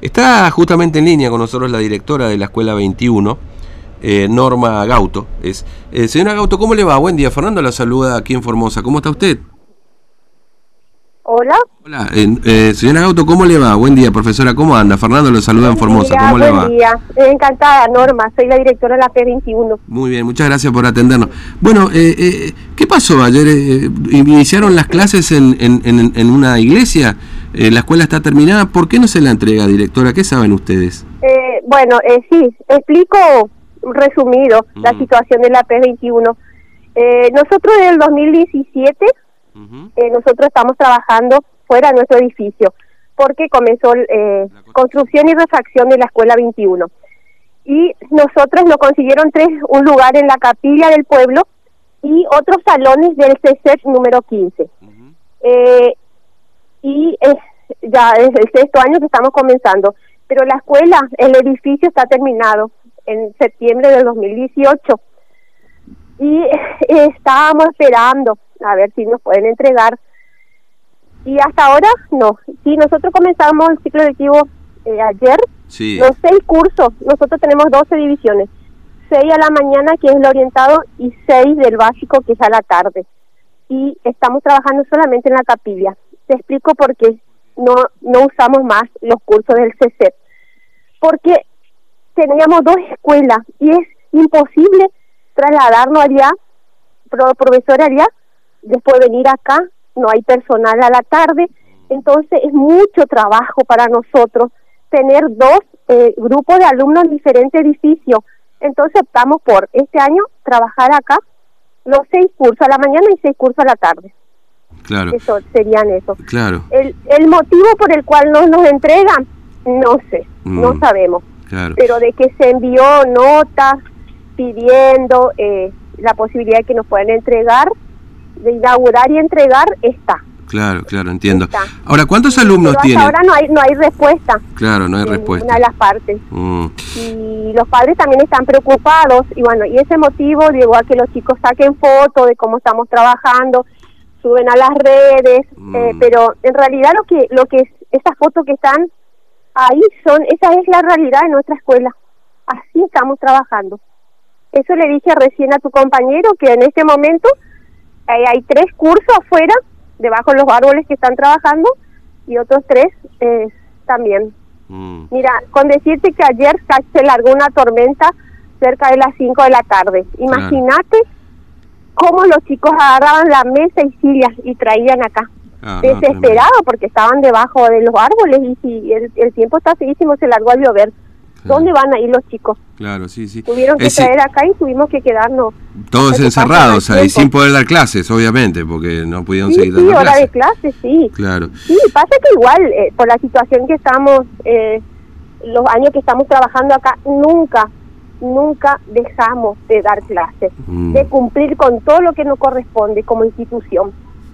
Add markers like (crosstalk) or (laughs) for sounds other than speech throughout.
Está justamente en línea con nosotros la directora de la Escuela 21, eh, Norma Gauto. Es, eh, señora Gauto, ¿cómo le va? Buen día. Fernando la saluda aquí en Formosa. ¿Cómo está usted? Hola. Hola, eh, eh, señora Gauto, ¿cómo le va? Buen día, profesora. ¿Cómo anda? Fernando lo saluda en Formosa. ¿Cómo le buen va? día. Encantada, Norma. Soy la directora de la P21. Muy bien, muchas gracias por atendernos. Bueno, eh, eh, ¿qué pasó ayer? Eh, iniciaron las clases en, en- en- en una iglesia, Eh, la escuela está terminada, ¿por qué no se la entrega, directora? ¿Qué saben ustedes? Eh, bueno, eh, sí, explico resumido la Mm. situación de la P21. Eh, nosotros en el 2017, eh, nosotros estamos trabajando fuera de nuestro edificio, porque comenzó eh, construcción y refacción de la Escuela 21. Y nosotros nos consiguieron tres, un lugar en la capilla del pueblo y otros salones del CSET número 15. Eh, y es, ya es el sexto año que estamos comenzando. Pero la escuela, el edificio está terminado en septiembre del 2018 y (laughs) estábamos esperando a ver si nos pueden entregar. Y hasta ahora no. Sí, nosotros comenzamos el ciclo lectivo eh, ayer, Sí. los seis cursos, nosotros tenemos 12 divisiones, seis a la mañana que es el orientado y seis del básico que es a la tarde. Y estamos trabajando solamente en la capilla. Te explico por qué no, no usamos más los cursos del CCEP. Porque teníamos dos escuelas y es imposible trasladarnos allá, pro, profesor allá, después venir acá, no hay personal a la tarde, entonces es mucho trabajo para nosotros tener dos eh, grupos de alumnos en diferentes edificios. Entonces optamos por este año trabajar acá los seis cursos a la mañana y seis cursos a la tarde. Claro, Eso serían eso. claro, El, el motivo por el cual no nos entregan, no sé, no Mm. sabemos. claro. Pero de que se envió notas pidiendo eh, la posibilidad de que nos puedan entregar, de inaugurar y entregar, está. Claro, claro, entiendo. Está. Ahora, ¿cuántos alumnos Pero tienen? ahora no hay, no hay respuesta. Claro, no hay respuesta. ninguna de las partes. Mm, y los padres también están preocupados y bueno y ese motivo llegó a que los chicos saquen fotos de cómo estamos trabajando suben a las redes Mm. eh, pero en realidad lo que lo que es, esas fotos que están ahí son esa es la realidad de nuestra escuela así estamos trabajando eso le dije recién a tu compañero que en este momento hay, hay tres cursos afuera debajo de los árboles que están trabajando y otros tres eh, también mm, Mira, con decirte que ayer se largó una tormenta cerca de las 5 de la tarde. Imagínate cómo los chicos agarraban la mesa y sillas y traían acá. Ah, no, Desesperados porque estaban debajo de los árboles y si el, el tiempo está seguísimo se largó a llover. ¿Dónde van a ir los chicos? Claro, sí, sí. Tuvieron que Es traer acá y tuvimos que quedarnos. todos encerrados ahí, tiempo. sin poder dar clases, obviamente, porque no pudieron Sí, seguir sí, dando hora de clases. clase, sí. Claro, Sí, pasa que igual, eh, por la situación que estamos, eh, los años que estamos trabajando acá, nunca, nunca dejamos de dar clases, Mm. de cumplir con todo lo que nos corresponde como institución.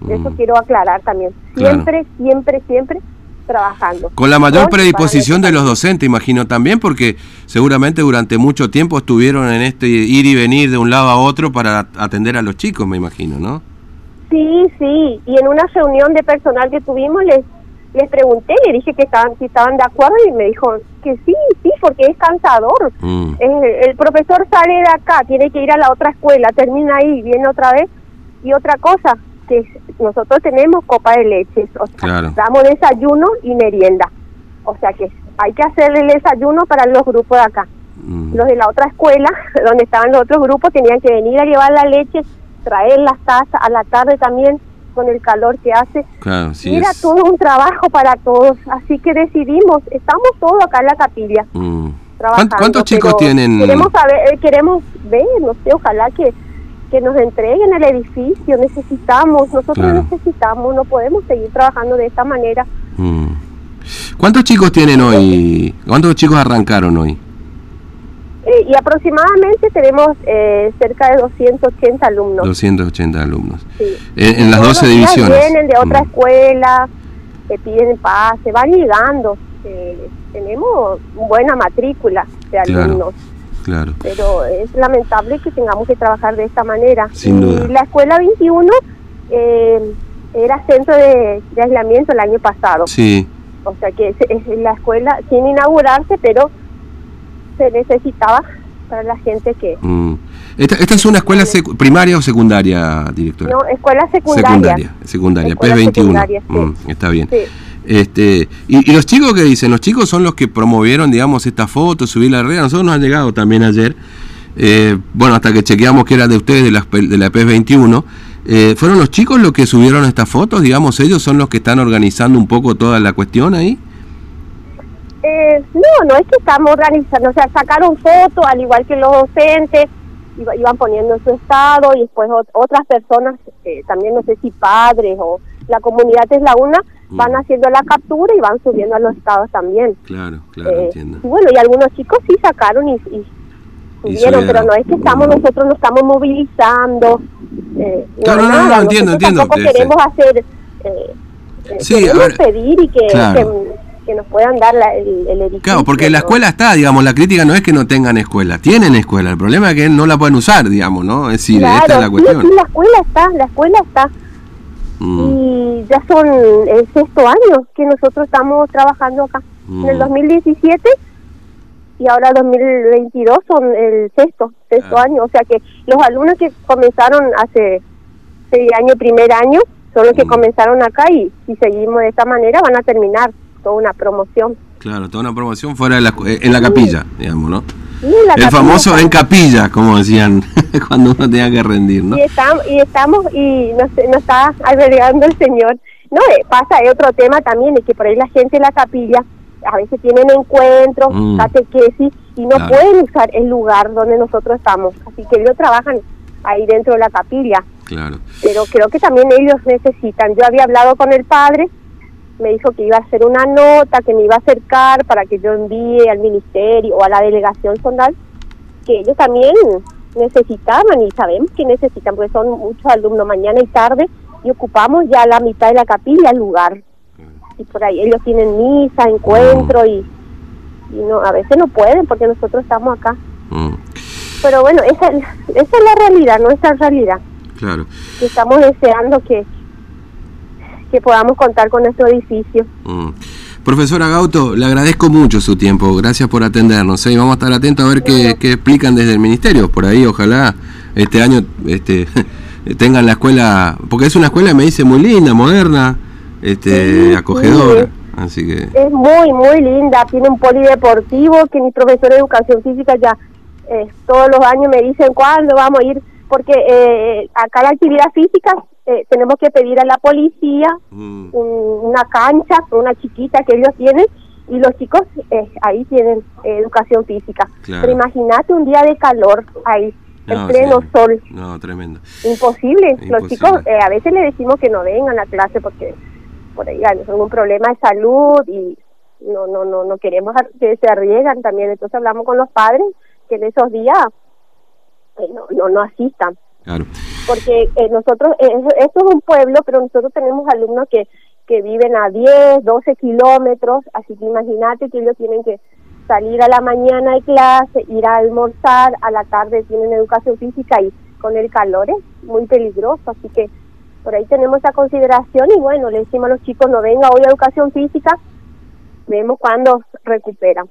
Eso Mm. quiero aclarar también. Claro. Siempre, siempre, siempre trabajando. Con la mayor predisposición de los docentes, imagino también, porque seguramente durante mucho tiempo estuvieron en este ir y venir de un lado a otro para atender a los chicos, me imagino, ¿no? Sí, sí, y en una reunión de personal que tuvimos les les pregunté, le dije que estaban, si estaban de acuerdo y me dijo que sí, sí, porque es cansador. Mm, Eh, el profesor sale de acá, tiene que ir a la otra escuela, termina ahí, viene otra vez. Y otra cosa, que nosotros tenemos copa de leche, o sea, Claro. damos desayuno y merienda. O sea que hay que hacer el desayuno para los grupos de acá. mm, Los de la otra escuela, (laughs) donde estaban los otros grupos, tenían que venir a llevar la leche, traer las tazas a la tarde también, con el calor que hace. claro, sí. Era es- todo un trabajo para todos, así que decidimos, estamos todos acá en la capilla mm. trabajando. ¿Cuán- ¿Cuántos chicos tienen? Queremos saber, eh, queremos ver, no sé, ojalá que, que nos entreguen el edificio, necesitamos, nosotros Claro. necesitamos, no podemos seguir trabajando de esta manera. Mm. ¿Cuántos chicos tienen hoy? ¿Cuántos chicos arrancaron hoy? Eh, y aproximadamente tenemos eh, cerca de 280 alumnos. 280 alumnos. sí. En, en las Todos 12 los días divisiones. Vienen de otra Mm, escuela, te piden pase, van llegando. eh, tenemos buena matrícula de alumnos. Claro. Pero es lamentable que tengamos que trabajar de esta manera. Sin y duda. la escuela 21 eh, era centro de, de aislamiento el año pasado. Sí. o sea que la escuela sin inaugurarse, pero se necesitaba para la gente que... Mm. Esta, ¿Esta, es una escuela primaria o secundaria, directora? No, escuela secundaria. Secundaria, secundaria, P21. Mm, está bien. Este, y, los chicos que dicen, los chicos son los que promovieron, digamos, esta foto, subir la red. Nosotros nos han llegado también ayer, eh, bueno, hasta que chequeamos que era de ustedes, de la, de la PS21. Eh, ¿Fueron los chicos los que subieron estas fotos? Digamos, ellos son los que están organizando un poco toda la cuestión ahí. Eh, no, no es que estamos organizando, o sea, sacaron fotos, al igual que los docentes, iban poniendo en su estado y después otras personas, eh, también no sé si padres o la comunidad es la una, van mm. haciendo la captura y van subiendo a los estados también. Claro, claro, eh, entiendo. Y bueno, y algunos chicos sí sacaron y, subieron, pero no es que estamos nosotros nos estamos movilizando. Eh, claro, no, no, no, entiendo, entiendo. Tampoco queremos hacer, eh, sí, queremos pedir y que que nos puedan dar el, el, edificio. Claro, porque la escuela está, digamos, la crítica no es que no tengan escuela, tienen escuela, el problema es que no la pueden usar, digamos, ¿no? Es decir, esta es la cuestión. Sí, la escuela está, la escuela está. Mm. Y ya son el sexto año que nosotros estamos trabajando acá. En el 2017 mm. y ahora 2022 son el sexto, sexto año. O sea que los alumnos que comenzaron hace seis años, primer año, son los que mm. comenzaron acá y si seguimos de esta manera van a terminar una promoción. Claro, toda una promoción fuera de la, eh, en la capilla, digamos, ¿no? el famoso en capilla, como decían (laughs) cuando uno tenía que rendir, ¿no? Y estamos, y, estamos, y nos, está albergando el Señor. No, eh, pasa, hay otro tema también, es que por ahí la gente en la capilla a veces tienen encuentros, mm. catequesis, y no pueden usar el lugar donde nosotros estamos. Así que ellos trabajan ahí dentro de la capilla. Claro. Pero creo que también ellos necesitan. Yo había hablado con el padre me dijo que iba a hacer una nota, que me iba a acercar para que yo envíe al ministerio o a la delegación zonal, que ellos también necesitaban y sabemos que necesitan, porque son muchos alumnos mañana y tarde y ocupamos ya la mitad de la capilla, el lugar. Y por ahí ellos tienen misa, encuentro y, no a veces no pueden porque nosotros estamos acá. Mm. Pero bueno, esa, esa es la realidad, nuestra realidad. Claro. Que estamos deseando que, que podamos contar con nuestro edificio. Mm. Profesora Gauto, le agradezco mucho su tiempo, gracias por atendernos. ¿eh? Vamos a estar atentos a ver qué, explican desde el ministerio. Por ahí, ojalá este año este, (laughs) tengan la escuela, porque es una escuela, me dice, muy linda, moderna, este, acogedora. Así que... Es muy, muy linda, tiene un polideportivo que mi profesor de educación física ya eh, todos los años me dicen cuándo vamos a ir, porque eh, acá la actividad física eh, tenemos que pedir a la policía mm. una cancha, una chiquita que ellos tienen, y los chicos eh, ahí tienen educación física. Pero imagínate un día de calor ahí, en pleno sol. No, tremendo. Imposible. Los chicos, eh, a veces le decimos que no vengan a clase porque por ahí hay algún problema de salud y no no no no queremos que se arriesgan también. Entonces hablamos con los padres que en esos días no, no, no asistan. Porque eh, nosotros, eh, esto es un pueblo, pero nosotros tenemos alumnos que, que viven a 10, 12 kilómetros, así que imagínate que ellos tienen que salir a la mañana de clase, ir a almorzar, a la tarde tienen educación física y con el calor es muy peligroso, así que por ahí tenemos esa consideración y bueno, le decimos a los chicos no venga hoy a educación física, vemos cuándo recuperan.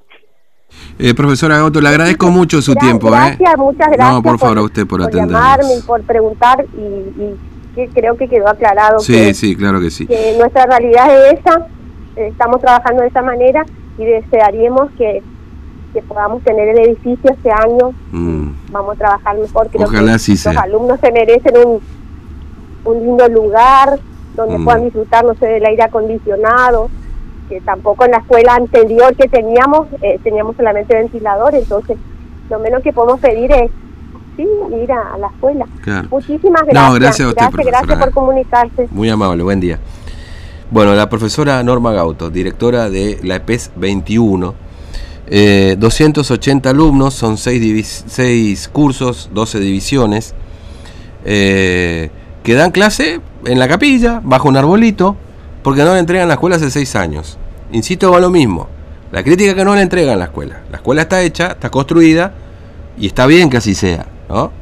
Eh, profesora Gato, le agradezco mucho su tiempo. ¿eh? Gracias, muchas gracias. No, por, favor, a usted por, por llamarme y por preguntar y, que creo que quedó aclarado. Sí, sí, claro que sí. Que nuestra realidad es esa, estamos trabajando de esa manera y desearíamos que, que podamos tener el edificio este año. Mm. Vamos a trabajar mejor. Creo Ojalá que sí los alumnos se merecen un, un lindo lugar donde mm. puedan disfrutar, no sé, del aire acondicionado que tampoco en la escuela anterior que teníamos, eh, teníamos solamente ventilador, entonces lo menos que podemos pedir es sí, ir a, la escuela. Muchísimas gracias. gracias Gracias, gracias por comunicarse. Muy amable, buen día. Bueno, la profesora Norma Gauto, directora de la EPES 21, eh, 280 alumnos, son 6, seis cursos, 12 divisiones, eh, que dan clase en la capilla, bajo un arbolito, porque no le entregan la escuela hace seis años. Insisto con lo mismo. La crítica que no le entregan la escuela. La escuela está hecha, está construida y está bien que así sea, ¿no?